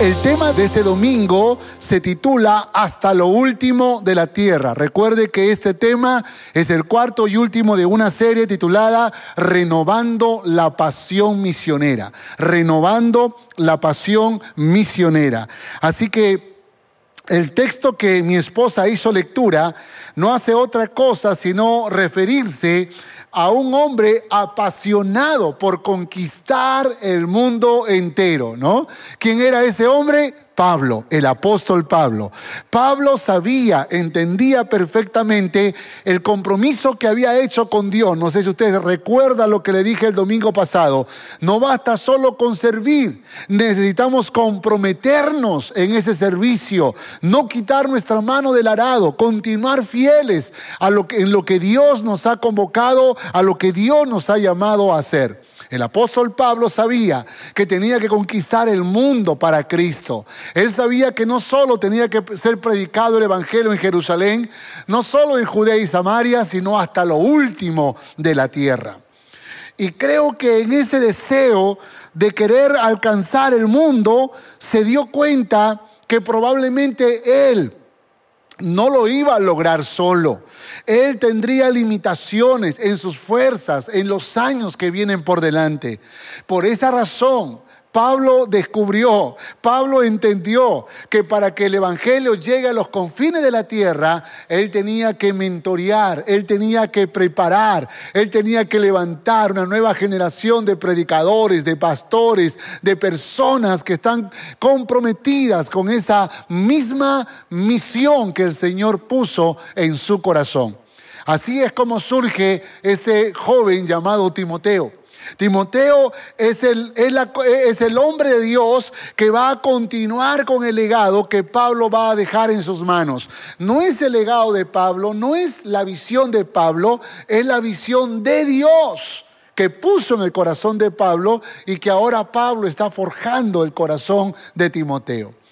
El tema de este domingo se titula Hasta lo último de la tierra. Recuerde que este tema es el cuarto y último de una serie titulada Renovando la pasión misionera. Renovando la pasión misionera. Así que el texto que mi esposa hizo lectura no hace otra cosa sino referirse a un hombre apasionado por conquistar el mundo entero, ¿no? ¿Quién era ese hombre? Pablo, el apóstol Pablo. Pablo sabía, entendía perfectamente el compromiso que había hecho con Dios. No sé si ustedes recuerdan lo que le dije el domingo pasado. No basta solo con servir, necesitamos comprometernos en ese servicio, no quitar nuestra mano del arado, continuar fieles a en lo que Dios nos ha convocado, a lo que Dios nos ha llamado a hacer. El apóstol Pablo sabía que tenía que conquistar el mundo para Cristo. Él sabía que no solo tenía que ser predicado el Evangelio en Jerusalén, no solo en Judea y Samaria, sino hasta lo último de la tierra. Y creo que en ese deseo de querer alcanzar el mundo, se dio cuenta que probablemente él no lo iba a lograr solo. Él tendría limitaciones en sus fuerzas, en los años que vienen por delante. Por esa razón, Pablo descubrió, Pablo entendió que para que el Evangelio llegue a los confines de la tierra, él tenía que mentorear, él tenía que preparar, él tenía que levantar una nueva generación de predicadores, de pastores, de personas que están comprometidas con esa misma misión que el Señor puso en su corazón. Así es como surge este joven llamado Timoteo. Timoteo es el, es, el, hombre de Dios que va a continuar con el legado que Pablo va a dejar en sus manos. No es el legado de Pablo, no es la visión de Pablo, es la visión de Dios que puso en el corazón de Pablo y que ahora Pablo está forjando el corazón de Timoteo.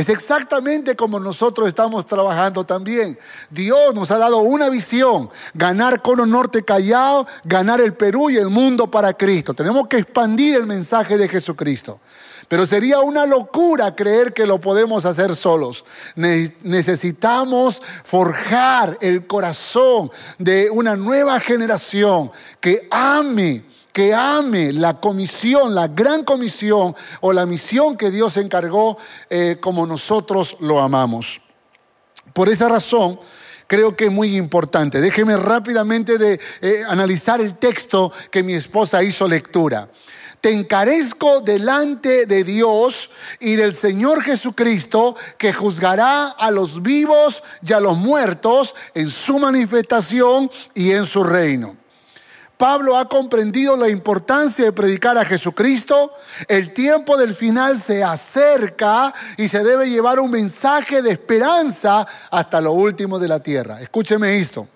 Es exactamente como nosotros estamos trabajando también. Dios nos ha dado una visión, ganar Cono Norte Callao, ganar el Perú y el mundo para Cristo. Tenemos que expandir el mensaje de Jesucristo. Pero sería una locura creer que lo podemos hacer solos. Necesitamos forjar el corazón de una nueva generación que ame que ame la comisión, la gran comisión o la misión que Dios encargó eh, como nosotros lo amamos. Por esa razón, creo que es muy importante. Déjeme rápidamente de, eh, analizar el texto que mi esposa hizo lectura. Te encarezco delante de Dios y del Señor Jesucristo que juzgará a los vivos y a los muertos en su manifestación y en su reino. Pablo ha comprendido la importancia de predicar a Jesucristo. El tiempo del final se acerca y se debe llevar un mensaje de esperanza hasta lo último de la tierra. Escúcheme esto.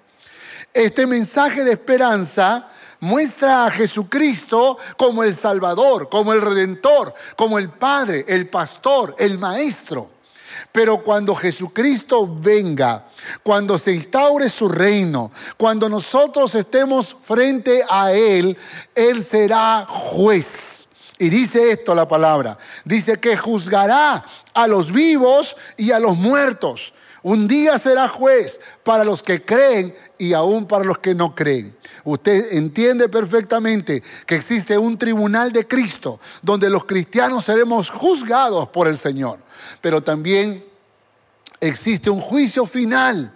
Este mensaje de esperanza muestra a Jesucristo como el Salvador, como el Redentor, como el Padre, el Pastor, el Maestro. Pero cuando Jesucristo venga, cuando se instaure su reino, cuando nosotros estemos frente a Él, Él será juez. Y dice esto la palabra. Dice que juzgará a los vivos y a los muertos. Un día será juez para los que creen y aún para los que no creen. Usted entiende perfectamente que existe un tribunal de Cristo donde los cristianos seremos juzgados por el Señor. Pero también existe un juicio final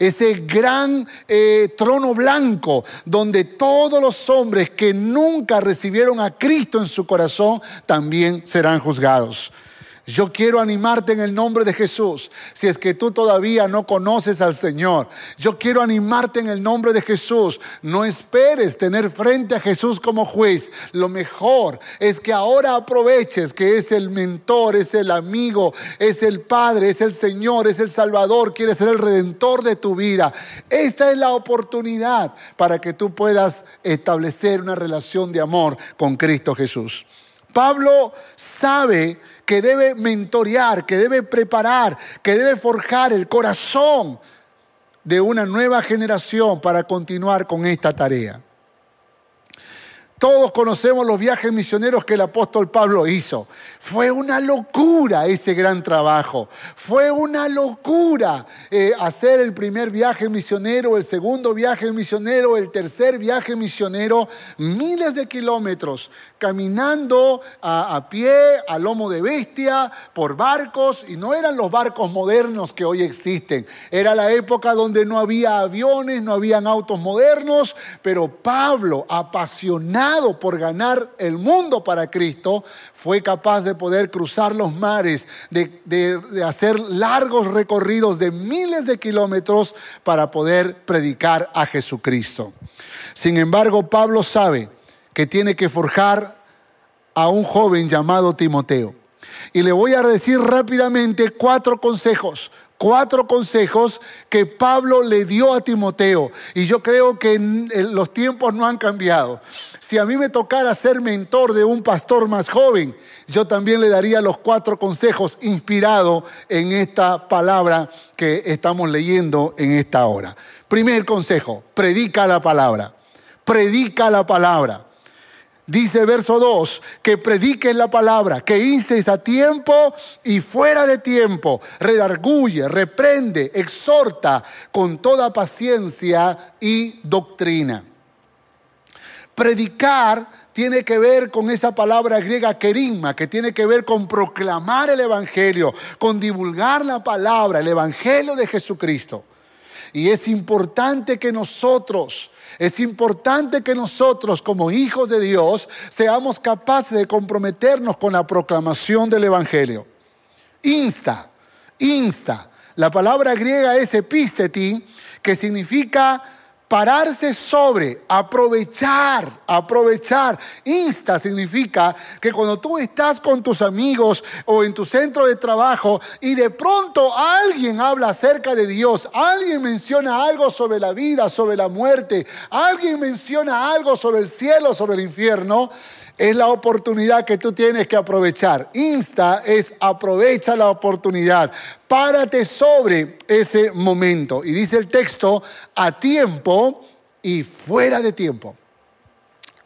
ese gran eh, trono blanco donde todos los hombres que nunca recibieron a Cristo en su corazón también serán juzgados. Yo quiero animarte en el nombre de Jesús. Si es que tú todavía no conoces al Señor, yo quiero animarte en el nombre de Jesús. No esperes tener frente a Jesús como juez. Lo mejor es que ahora aproveches que es el mentor, es el amigo, es el Padre, es el Señor, es el Salvador, quiere ser el redentor de tu vida. Esta es la oportunidad para que tú puedas establecer una relación de amor con Cristo Jesús. Pablo sabe que debe mentorear, que debe preparar, que debe forjar el corazón de una nueva generación para continuar con esta tarea. Todos conocemos los viajes misioneros que el apóstol Pablo hizo. Fue una locura ese gran trabajo. Fue una locura eh, hacer el primer viaje misionero, el segundo viaje misionero, el tercer viaje misionero, miles de kilómetros, caminando a, pie, a lomo de bestia, por barcos, y no eran los barcos modernos que hoy existen. Era la época donde no había aviones, no habían autos modernos, pero Pablo, apasionado, por ganar el mundo para Cristo, fue capaz de poder cruzar los mares, de, hacer largos recorridos de miles de kilómetros para poder predicar a Jesucristo. Sin embargo, Pablo sabe que tiene que forjar a un joven llamado Timoteo. Y le voy a decir rápidamente cuatro consejos, cuatro consejos que Pablo le dio a Timoteo. Y yo creo que los tiempos no han cambiado. Si a mí me tocara ser mentor de un pastor más joven, yo también le daría los cuatro consejos inspirado en esta palabra que estamos leyendo en esta hora. Primer consejo, predica la palabra. Predica la palabra. Dice verso 2, que prediques la palabra, que instes a tiempo y fuera de tiempo, redarguye, reprende, exhorta con toda paciencia y doctrina. Predicar tiene que ver con esa palabra griega querigma, que tiene que ver con proclamar el Evangelio, con divulgar la palabra, el Evangelio de Jesucristo. Y es importante que nosotros es importante que nosotros como hijos de Dios seamos capaces de comprometernos con la proclamación del Evangelio. Insta, insta. La palabra griega es episteti, que significa Pararse sobre, aprovechar, aprovechar. Insta significa que cuando tú estás con tus amigos o en tu centro de trabajo y de pronto alguien habla acerca de Dios, alguien menciona algo sobre la vida, sobre la muerte, alguien menciona algo sobre el cielo, sobre el infierno, es la oportunidad que tú tienes que aprovechar. Insta es aprovecha la oportunidad. Párate sobre ese momento. Y dice el texto, a tiempo y fuera de tiempo.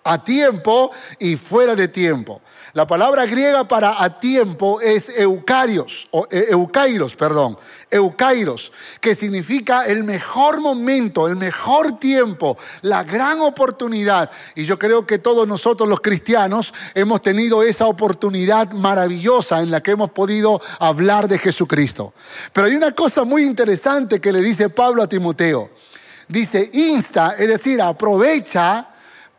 A tiempo y fuera de tiempo. La palabra griega para a tiempo es eucarios, o e, eucairos, perdón, eucairos, que significa el mejor momento, el mejor tiempo, la gran oportunidad. Y yo creo que todos nosotros los cristianos hemos tenido esa oportunidad maravillosa en la que hemos podido hablar de Jesucristo. Pero hay una cosa muy interesante que le dice Pablo a Timoteo. Dice, insta, es decir, aprovecha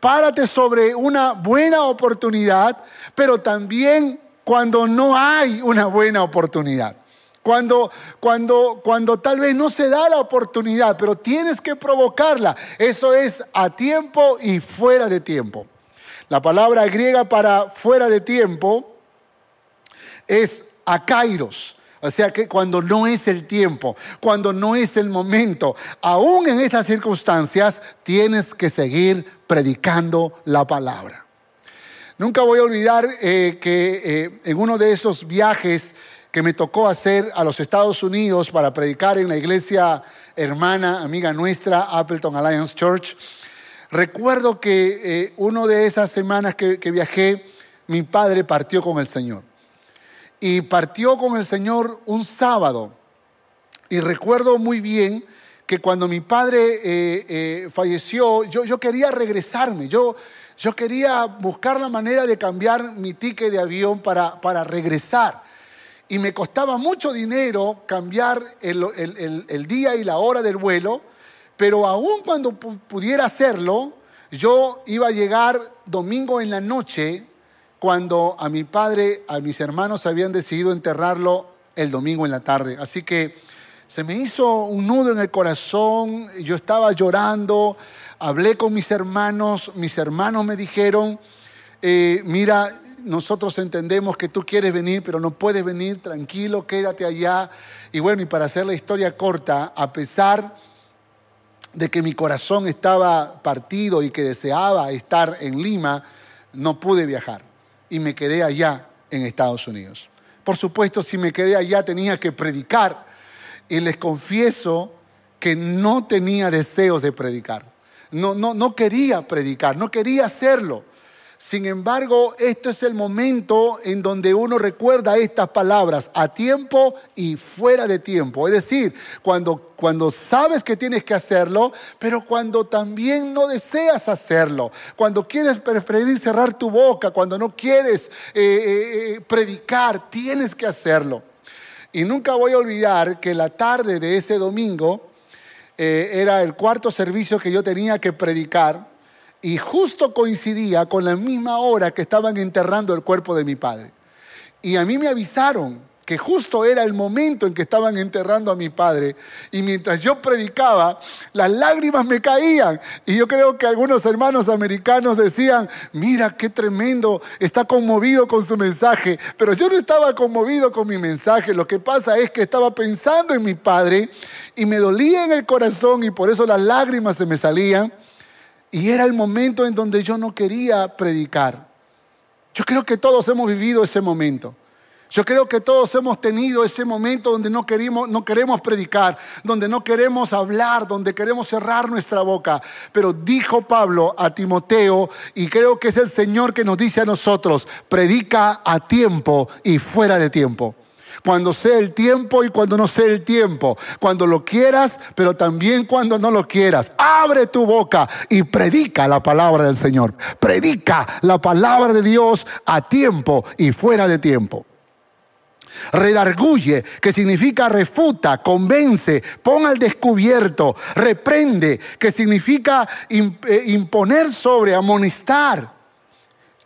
párate sobre una buena oportunidad, pero también cuando no hay una buena oportunidad. Cuando, cuando, cuando tal vez no se da la oportunidad, pero tienes que provocarla. Eso es a tiempo y fuera de tiempo. La palabra griega para fuera de tiempo es akairos. O sea que cuando no es el tiempo, cuando no es el momento, aún en esas circunstancias, tienes que seguir predicando la palabra. Nunca voy a olvidar eh, que eh, en uno de esos viajes que me tocó hacer a los Estados Unidos para predicar en la iglesia hermana, amiga nuestra, Appleton Alliance Church, recuerdo que eh, una de esas semanas que viajé, mi padre partió con el Señor y partió con el Señor un sábado. Y recuerdo muy bien que cuando mi padre eh, eh, falleció, yo, yo, quería regresarme, yo, yo quería buscar la manera de cambiar mi ticket de avión para, para regresar. Y me costaba mucho dinero cambiar el, el día y la hora del vuelo, pero aún cuando pudiera hacerlo, yo iba a llegar domingo en la noche cuando a mi padre, a mis hermanos habían decidido enterrarlo el domingo en la tarde. Así que se me hizo un nudo en el corazón, yo estaba llorando, hablé con mis hermanos, mis hermanos me dijeron, eh, mira, nosotros entendemos que tú quieres venir, pero no puedes venir, tranquilo, quédate allá. Y bueno, y para hacer la historia corta, a pesar de que mi corazón estaba partido y que deseaba estar en Lima, no pude viajar y me quedé allá en Estados Unidos. Por supuesto, si me quedé allá tenía que predicar y les confieso que no tenía deseos de predicar. No, no, no quería predicar, no quería hacerlo. Sin embargo, este es el momento en donde uno recuerda estas palabras a tiempo y fuera de tiempo. Es decir, cuando, cuando sabes que tienes que hacerlo, pero cuando también no deseas hacerlo. Cuando quieres preferir cerrar tu boca, cuando no quieres eh, eh, eh, predicar, tienes que hacerlo. Y nunca voy a olvidar que la tarde de ese domingo era el cuarto servicio que yo tenía que predicar y justo coincidía con la misma hora que estaban enterrando el cuerpo de mi padre. Y a mí me avisaron que justo era el momento en que estaban enterrando a mi padre. Y mientras yo predicaba, las lágrimas me caían. Y yo creo que algunos hermanos americanos decían, mira qué tremendo, está conmovido con su mensaje. Pero yo no estaba conmovido con mi mensaje. Lo que pasa es que estaba pensando en mi padre y me dolía en el corazón y por eso las lágrimas se me salían. Y era el momento en donde yo no quería predicar. Yo creo que todos hemos vivido ese momento. Yo creo que todos hemos tenido ese momento donde no queremos, no queremos predicar, donde no queremos hablar, donde queremos cerrar nuestra boca. Pero dijo Pablo a Timoteo, y creo que es el Señor que nos dice a nosotros, predica a tiempo y fuera de tiempo cuando sea el tiempo y cuando no sea el tiempo, cuando lo quieras, pero también cuando no lo quieras. Abre tu boca y predica la palabra del Señor. Predica la palabra de Dios a tiempo y fuera de tiempo. Redarguye, que significa refuta, convence, pon al descubierto, reprende, que significa eh, imponer sobre, amonestar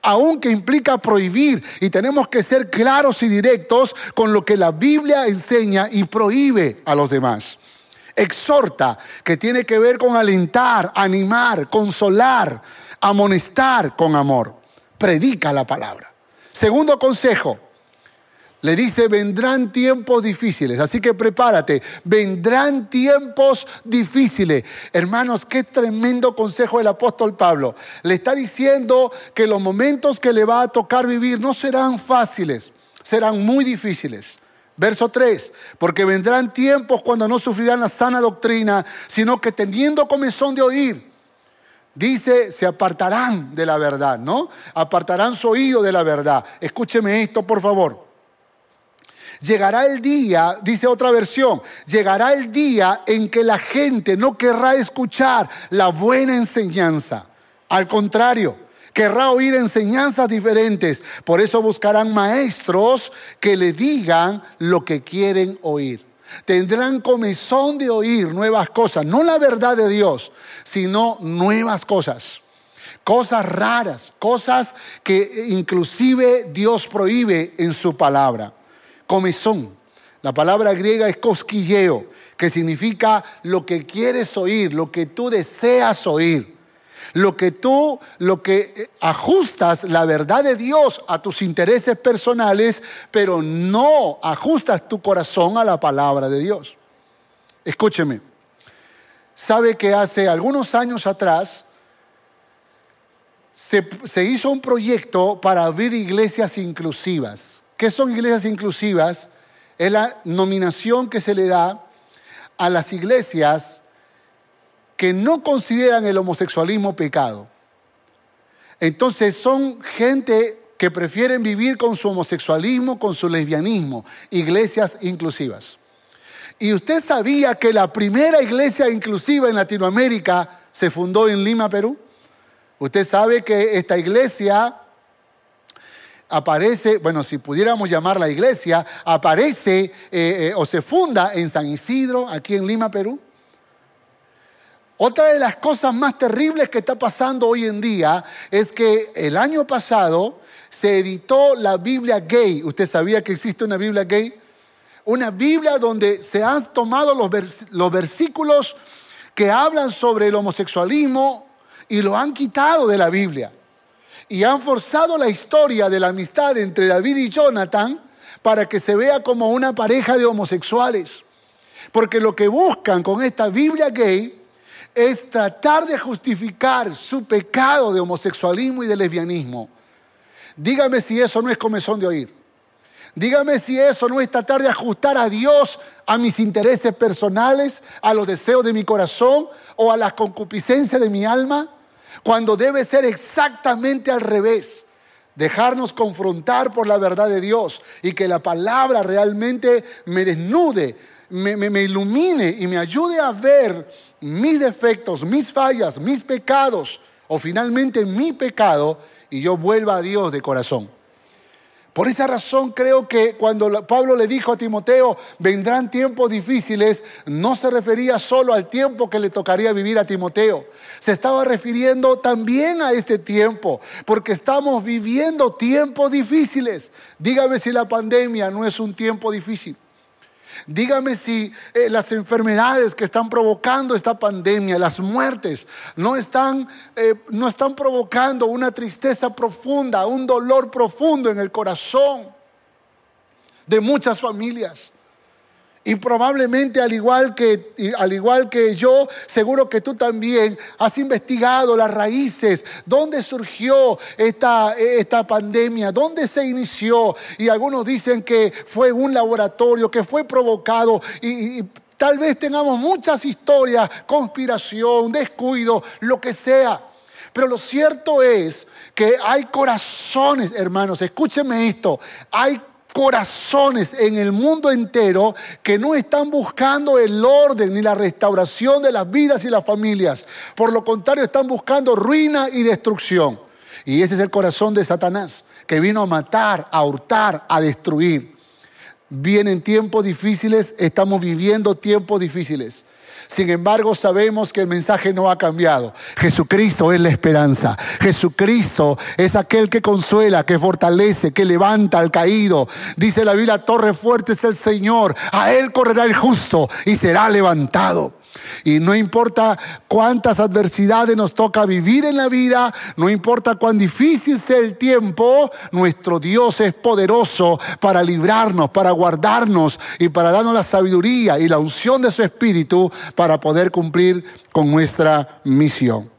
aunque implica prohibir y tenemos que ser claros y directos con lo que la Biblia enseña y prohíbe a los demás. Exhorta, que tiene que ver con alentar, animar, consolar, amonestar con amor. Predica la palabra. Segundo consejo, le dice, vendrán tiempos difíciles, así que prepárate, vendrán tiempos difíciles. Hermanos, qué tremendo consejo del apóstol Pablo. Le está diciendo que los momentos que le va a tocar vivir no serán fáciles, serán muy difíciles. Verso 3, porque vendrán tiempos cuando no sufrirán la sana doctrina, sino que teniendo comezón de oír, dice, se apartarán de la verdad, ¿no? Apartarán su oído de la verdad. Escúcheme esto, por favor. Llegará el día, dice otra versión, llegará el día en que la gente no querrá escuchar la buena enseñanza. Al contrario, querrá oír enseñanzas diferentes. Por eso buscarán maestros que le digan lo que quieren oír. Tendrán comezón de oír nuevas cosas, no la verdad de Dios, sino nuevas cosas. Cosas raras, cosas que inclusive Dios prohíbe en su palabra comezón. La palabra griega es cosquilleo, que significa lo que quieres oír, lo que tú deseas oír. Lo que tú, lo que eh, ajustas la verdad de Dios a tus intereses personales, pero no ajustas tu corazón a la palabra de Dios. Escúcheme, sabe que hace algunos años atrás se, se hizo un proyecto para abrir iglesias inclusivas. ¿Qué son iglesias inclusivas? Es la nominación que se le da a las iglesias que no consideran el homosexualismo pecado. Entonces son gente que prefieren vivir con su homosexualismo, con su lesbianismo, iglesias inclusivas. Y usted sabía que la primera iglesia inclusiva en Latinoamérica se fundó en Lima, Perú. Usted sabe que esta iglesia aparece, bueno, si pudiéramos llamar la iglesia, aparece eh, eh, o se funda en San Isidro, aquí en Lima, Perú. Otra de las cosas más terribles que está pasando hoy en día es que el año pasado se editó la Biblia gay. ¿Usted sabía que existe una Biblia gay? Una Biblia donde se han tomado los, los versículos que hablan sobre el homosexualismo y lo han quitado de la Biblia. Y han forzado la historia de la amistad entre David y Jonathan para que se vea como una pareja de homosexuales. Porque lo que buscan con esta Biblia gay es tratar de justificar su pecado de homosexualismo y de lesbianismo. Dígame si eso no es comezón de oír. Dígame si eso no es tratar de ajustar a Dios a mis intereses personales, a los deseos de mi corazón o a las concupiscencias de mi alma, cuando debe ser exactamente al revés. Dejarnos confrontar por la verdad de Dios y que la palabra realmente me desnude, me, ilumine y me ayude a ver mis defectos, mis fallas, mis pecados o finalmente mi pecado y yo vuelva a Dios de corazón. Por esa razón creo que cuando Pablo le dijo a Timoteo, vendrán tiempos difíciles, no se refería solo al tiempo que le tocaría vivir a Timoteo, se estaba refiriendo también a este tiempo, porque estamos viviendo tiempos difíciles. Dígame si la pandemia no es un tiempo difícil. Dígame si eh, las enfermedades que están provocando esta pandemia, las muertes, no están, eh, no están provocando una tristeza profunda, un dolor profundo en el corazón de muchas familias. Y probablemente al igual que al igual que yo, seguro que tú también has investigado las raíces, dónde surgió esta, esta pandemia, dónde se inició. Y algunos dicen que fue un laboratorio, que fue provocado y, y tal vez tengamos muchas historias, conspiración, descuido, lo que sea. Pero lo cierto es que hay corazones, hermanos, escúchenme esto, hay corazones en el mundo entero que no están buscando el orden ni la restauración de las vidas y las familias. Por lo contrario, están buscando ruina y destrucción. Y ese es el corazón de Satanás, que vino a matar, a hurtar, a destruir. Vienen tiempos difíciles, estamos viviendo tiempos difíciles. Sin embargo, sabemos que el mensaje no ha cambiado. Jesucristo es la esperanza. Jesucristo es aquel que consuela, que fortalece, que levanta al caído. Dice la Biblia, torre fuerte es el Señor. A Él correrá el justo y será levantado. Y no importa cuántas adversidades nos toca vivir en la vida, no importa cuán difícil sea el tiempo, nuestro Dios es poderoso para librarnos, para guardarnos y para darnos la sabiduría y la unción de su Espíritu para poder cumplir con nuestra misión.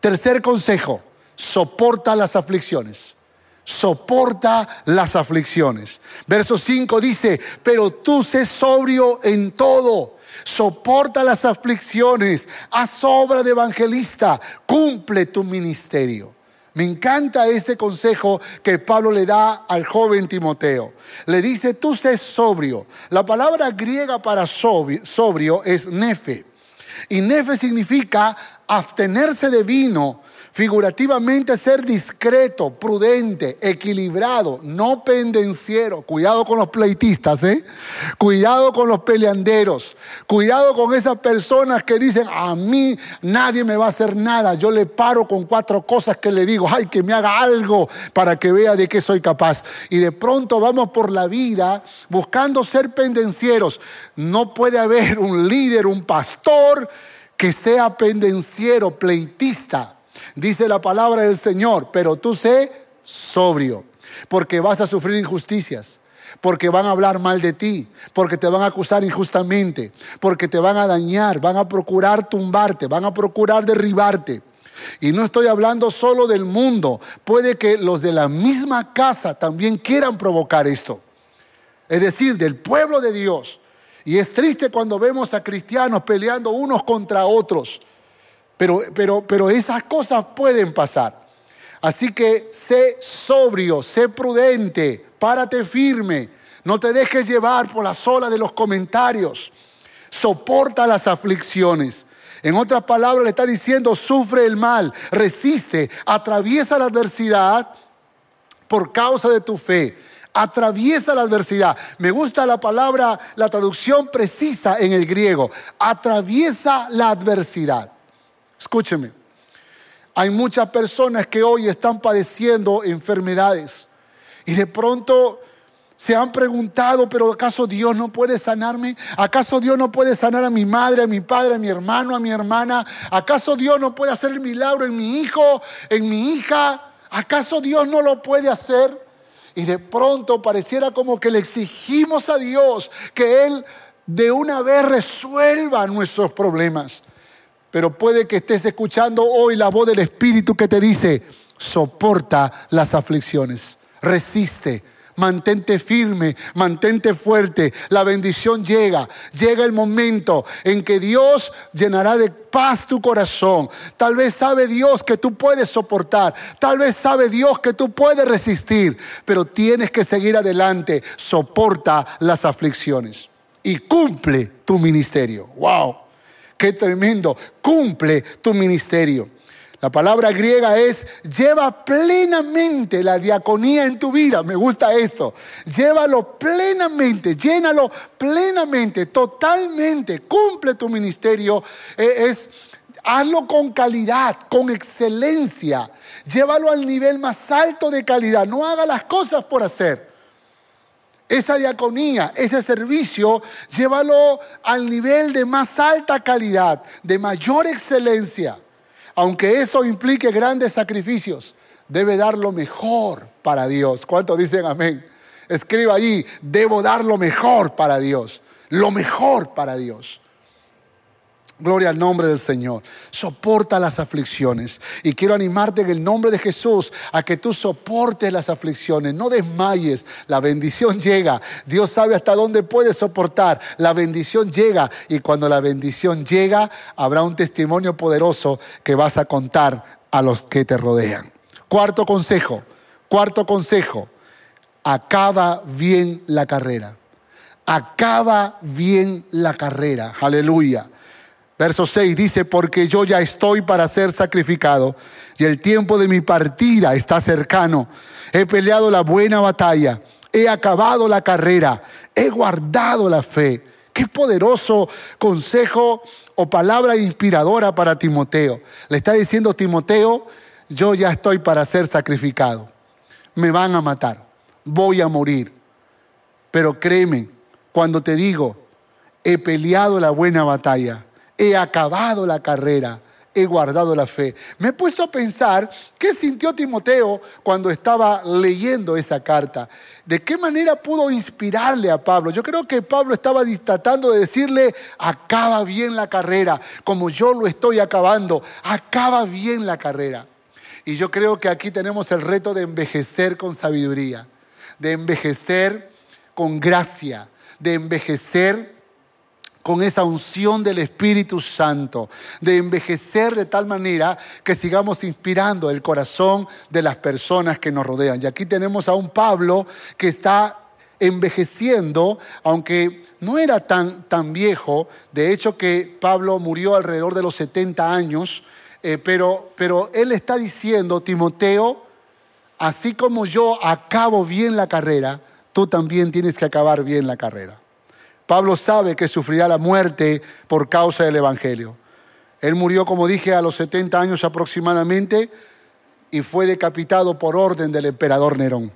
Tercer consejo, soporta las aflicciones soporta las aflicciones. Verso 5 dice, pero tú sé sobrio en todo soporta las aflicciones, haz obra de evangelista, cumple tu ministerio. Me encanta este consejo que Pablo le da al joven Timoteo. Le dice, tú sé sobrio. La palabra griega para sobrio, es nefe. Y nefe significa abstenerse de vino Figurativamente ser discreto, prudente, equilibrado, no pendenciero. Cuidado con los pleitistas, ¿eh? Cuidado con los peleanderos. Cuidado con esas personas que dicen, a mí nadie me va a hacer nada. Yo le paro con cuatro cosas que le digo, ay, que me haga algo para que vea de qué soy capaz. Y de pronto vamos por la vida buscando ser pendencieros. No puede haber un líder, un pastor que sea pendenciero, pleitista Dice la palabra del Señor, pero tú sé sobrio, porque vas a sufrir injusticias, porque van a hablar mal de ti, porque te van a acusar injustamente, porque te van a dañar, van a procurar tumbarte, van a procurar derribarte. Y no estoy hablando solo del mundo, puede que los de la misma casa también quieran provocar esto. Es decir, del pueblo de Dios. Y es triste cuando vemos a cristianos peleando unos contra otros pero, pero, esas cosas pueden pasar. Así que sé sobrio, sé prudente, párate firme, no te dejes llevar por la sola de los comentarios, soporta las aflicciones. En otras palabras le está diciendo, sufre el mal, resiste, atraviesa la adversidad por causa de tu fe. Atraviesa la adversidad. Me gusta la palabra, la traducción precisa en el griego. Atraviesa la adversidad. Escúcheme. Hay muchas personas que hoy están padeciendo enfermedades y de pronto se han preguntado, pero ¿acaso Dios no puede sanarme? ¿Acaso Dios no puede sanar a mi madre, a mi padre, a mi hermano, a mi hermana? ¿Acaso Dios no puede hacer el milagro en mi hijo, en mi hija? ¿Acaso Dios no lo puede hacer? Y de pronto pareciera como que le exigimos a Dios que Él de una vez resuelva nuestros problemas. Pero puede que estés escuchando hoy la voz del Espíritu que te dice, soporta las aflicciones, resiste, Mantente firme, mantente fuerte. La bendición llega. Llega el momento en que Dios llenará de paz tu corazón. Tal vez sabe Dios que tú puedes soportar. Tal vez sabe Dios que tú puedes resistir. Pero tienes que seguir adelante. Soporta las aflicciones. Y cumple tu ministerio. ¡Wow! ¡Qué tremendo! Cumple tu ministerio. La palabra griega es lleva plenamente la diaconía en tu vida. Me gusta esto. Llévalo plenamente, llénalo plenamente, totalmente. Cumple tu ministerio. Eh, es hazlo con calidad, con excelencia. Llévalo al nivel más alto de calidad. No haga las cosas por hacer. Esa diaconía, ese servicio, llévalo al nivel de más alta calidad, de mayor excelencia aunque eso implique grandes sacrificios, debe dar lo mejor para Dios. ¿Cuántos dicen amén? Escriba allí, debo dar lo mejor para Dios, lo mejor para Dios. Gloria al nombre del Señor. Soporta las aflicciones. Y quiero animarte en el nombre de Jesús a que tú soportes las aflicciones. No desmayes. La bendición llega. Dios sabe hasta dónde puedes soportar. La bendición llega. Y cuando la bendición llega, habrá un testimonio poderoso que vas a contar a los que te rodean. Cuarto consejo. Cuarto consejo. Acaba bien la carrera. Acaba bien la carrera. Aleluya. Verso 6 dice, porque yo ya estoy para ser sacrificado y el tiempo de mi partida está cercano. He peleado la buena batalla, he acabado la carrera, he guardado la fe. Qué poderoso consejo o palabra inspiradora para Timoteo. Le está diciendo Timoteo, yo ya estoy para ser sacrificado. Me van a matar, voy a morir. Pero créeme, cuando te digo, he peleado la buena batalla, he acabado la carrera, he guardado la fe. Me he puesto a pensar qué sintió Timoteo cuando estaba leyendo esa carta. ¿De qué manera pudo inspirarle a Pablo? Yo creo que Pablo estaba tratando de decirle, acaba bien la carrera, como yo lo estoy acabando, acaba bien la carrera. Y yo creo que aquí tenemos el reto de envejecer con sabiduría, de envejecer con gracia, de envejecer con esa unción del Espíritu Santo, de envejecer de tal manera que sigamos inspirando el corazón de las personas que nos rodean. Y aquí tenemos a un Pablo que está envejeciendo, aunque no era tan, tan viejo, de hecho que Pablo murió alrededor de los 70 años, eh, pero, pero él está diciendo, Timoteo, así como yo acabo bien la carrera, tú también tienes que acabar bien la carrera. Pablo sabe que sufrirá la muerte por causa del Evangelio. Él murió, como dije, a los 70 años aproximadamente y fue decapitado por orden del emperador Nerón.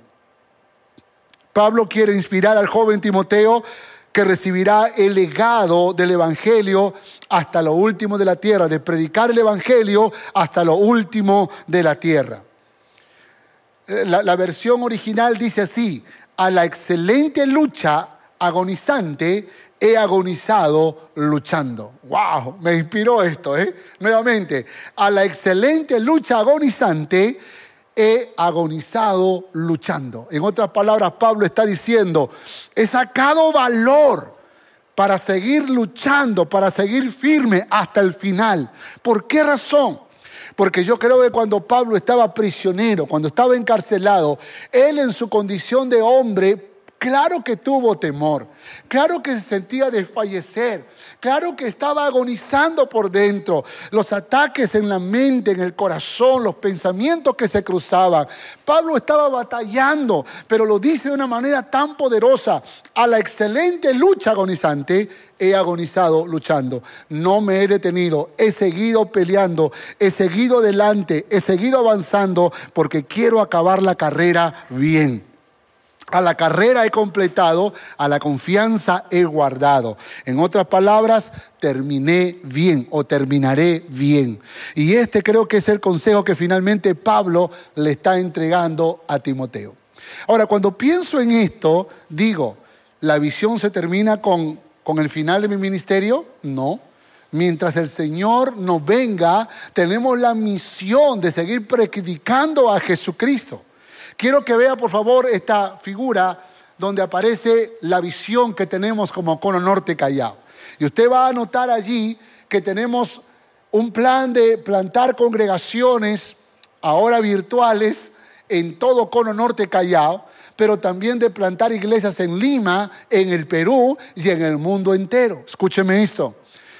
Pablo quiere inspirar al joven Timoteo que recibirá el legado del Evangelio hasta lo último de la tierra, de predicar el Evangelio hasta lo último de la tierra. Eh, la, la versión original dice así, a la excelente lucha agonizante, he agonizado luchando. ¡Wow! Me inspiró esto, ¿eh? Nuevamente, a la excelente lucha agonizante, he agonizado luchando. En otras palabras, Pablo está diciendo, he sacado valor para seguir luchando, para seguir firme hasta el final. ¿Por qué razón? Porque yo creo que cuando Pablo estaba prisionero, cuando estaba encarcelado, él en su condición de hombre Claro que tuvo temor, claro que se sentía desfallecer, claro que estaba agonizando por dentro, los ataques en la mente, en el corazón, los pensamientos que se cruzaban. Pablo estaba batallando, pero lo dice de una manera tan poderosa, a la excelente lucha agonizante, he agonizado luchando, no me he detenido, he seguido peleando, he seguido adelante, he seguido avanzando porque quiero acabar la carrera bien. A la carrera he completado, a la confianza he guardado. En otras palabras, terminé bien o terminaré bien. Y este creo que es el consejo que finalmente Pablo le está entregando a Timoteo. Ahora, cuando pienso en esto, digo, ¿la visión se termina con, con el final de mi ministerio? No. Mientras el Señor nos venga, tenemos la misión de seguir predicando a Jesucristo. Quiero que vea, por favor, esta figura donde aparece la visión que tenemos como Cono Norte Callao. Y usted va a notar allí que tenemos un plan de plantar congregaciones, ahora virtuales, en todo Cono Norte Callao, pero también de plantar iglesias en Lima, en el Perú y en el mundo entero. Escúcheme esto.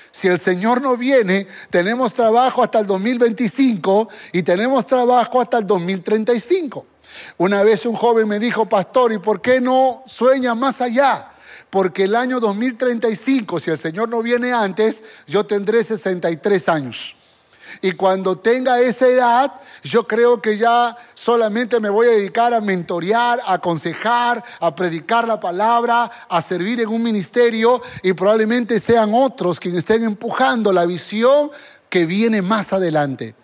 Si el Señor no viene, tenemos trabajo hasta el 2025 y tenemos trabajo hasta el 2035. Una vez un joven me dijo, pastor, ¿y por qué no sueña más allá? Porque el año 2035, si el Señor no viene antes, yo tendré 63 años. Y cuando tenga esa edad, yo creo que ya solamente me voy a dedicar a mentorear, a aconsejar, a predicar la palabra, a servir en un ministerio y probablemente sean otros quienes estén empujando la visión que viene más adelante.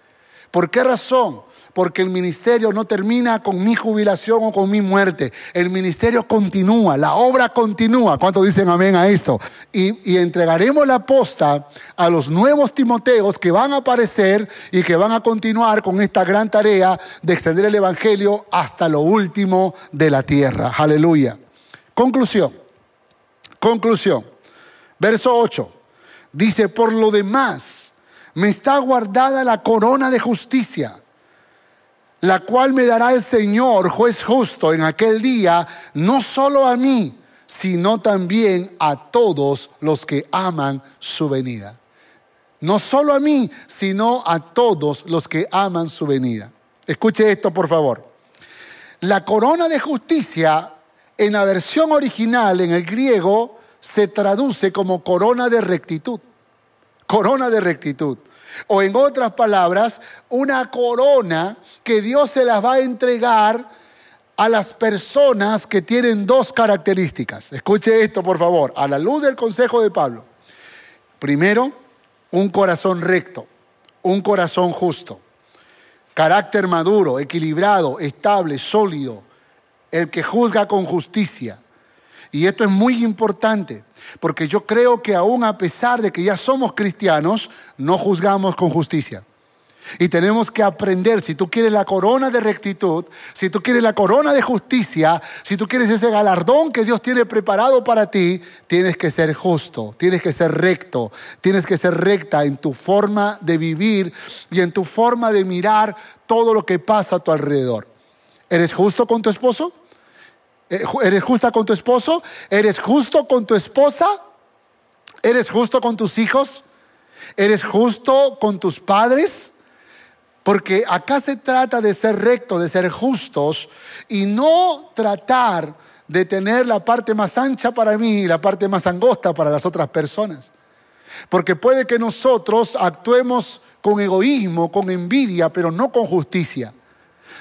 ¿Por qué razón? Porque el ministerio no termina con mi jubilación o con mi muerte. El ministerio continúa, la obra continúa. ¿Cuántos dicen amén a esto? Y, entregaremos la posta a los nuevos Timoteos que van a aparecer y que van a continuar con esta gran tarea de extender el Evangelio hasta lo último de la tierra. Aleluya. Conclusión. Conclusión. Verso 8. Dice, por lo demás, me está guardada la corona de justicia la cual me dará el Señor, juez justo, en aquel día, no solo a mí, sino también a todos los que aman su venida. No solo a mí, sino a todos los que aman su venida. Escuche esto, por favor. La corona de justicia, en la versión original, en el griego, se traduce como corona de rectitud. Corona de rectitud. O en otras palabras, una corona que Dios se las va a entregar a las personas que tienen dos características. Escuche esto, por favor, a la luz del consejo de Pablo. Primero, un corazón recto, un corazón justo, carácter maduro, equilibrado, estable, sólido, el que juzga con justicia. Y esto es muy importante. Porque yo creo que aún a pesar de que ya somos cristianos, no juzgamos con justicia. Y tenemos que aprender, si tú quieres la corona de rectitud, si tú quieres la corona de justicia, si tú quieres ese galardón que Dios tiene preparado para ti, tienes que ser justo, tienes que ser recto, tienes que ser recta en tu forma de vivir y en tu forma de mirar todo lo que pasa a tu alrededor. ¿Eres justo con tu esposo? Eh, ¿Eres justa con tu esposo? ¿Eres justo con tu esposa? ¿Eres justo con tus hijos? ¿Eres justo con tus padres? Porque acá se trata de ser recto, de ser justos y no tratar de tener la parte más ancha para mí y la parte más angosta para las otras personas. Porque puede que nosotros actuemos con egoísmo, con envidia, pero no con justicia.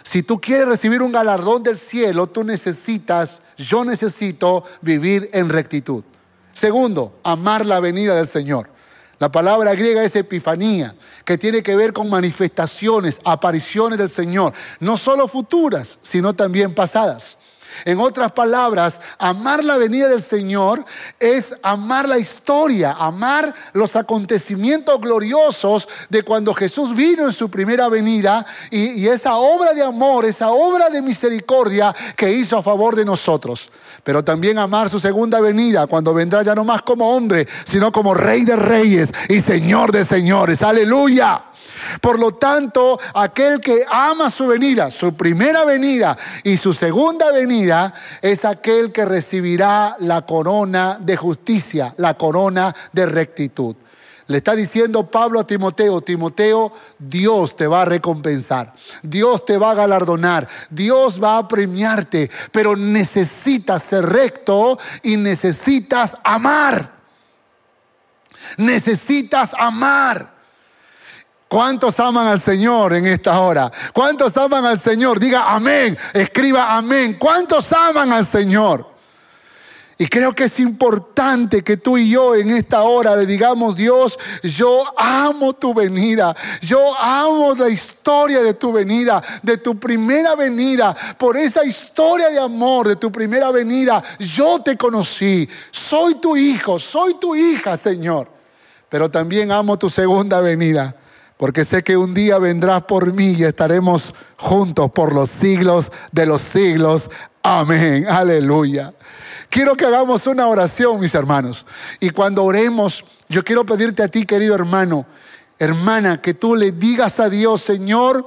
Si tú quieres recibir un galardón del cielo, tú necesitas, yo necesito vivir en rectitud. Segundo, amar la venida del Señor. La palabra griega es epifanía, que tiene que ver con manifestaciones, apariciones del Señor, no solo futuras, sino también pasadas. En otras palabras, amar la venida del Señor es amar la historia, amar los acontecimientos gloriosos de cuando Jesús vino en su primera venida y, esa obra de amor, esa obra de misericordia que hizo a favor de nosotros. Pero también amar su segunda venida, cuando vendrá ya no más como hombre, sino como rey de reyes y señor de señores. Aleluya. Por lo tanto, aquel que ama su venida, su primera venida y su segunda venida, es aquel que recibirá la corona de justicia, la corona de rectitud. Le está diciendo Pablo a Timoteo, Timoteo, Dios te va a recompensar, Dios te va a galardonar, Dios va a premiarte, pero necesitas ser recto y necesitas amar. Necesitas amar. ¿Cuántos aman al Señor en esta hora? ¿Cuántos aman al Señor? Diga amén, escriba amén. ¿Cuántos aman al Señor? Y creo que es importante que tú y yo en esta hora le digamos, Dios, yo amo tu venida, yo amo la historia de tu venida, de tu primera venida. Por esa historia de amor de tu primera venida, yo te conocí, soy tu hijo, soy tu hija, Señor. Pero también amo tu segunda venida porque sé que un día vendrás por mí y estaremos juntos por los siglos de los siglos. Amén, aleluya. Quiero que hagamos una oración, mis hermanos. Y cuando oremos, yo quiero pedirte a ti, querido hermano, hermana, que tú le digas a Dios, Señor,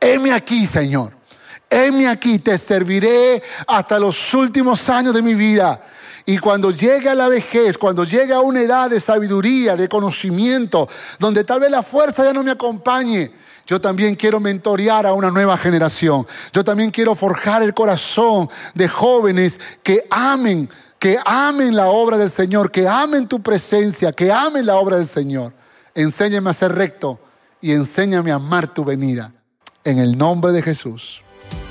heme aquí, Señor. Heme aquí, te serviré hasta los últimos años de mi vida. Y cuando llegue a la vejez, cuando llegue a una edad de sabiduría, de conocimiento, donde tal vez la fuerza ya no me acompañe, yo también quiero mentorear a una nueva generación. Yo también quiero forjar el corazón de jóvenes que amen, que amen la obra del Señor, que amen tu presencia, que amen la obra del Señor. Enséñame a ser recto y enséñame a amar tu venida. En el nombre de Jesús.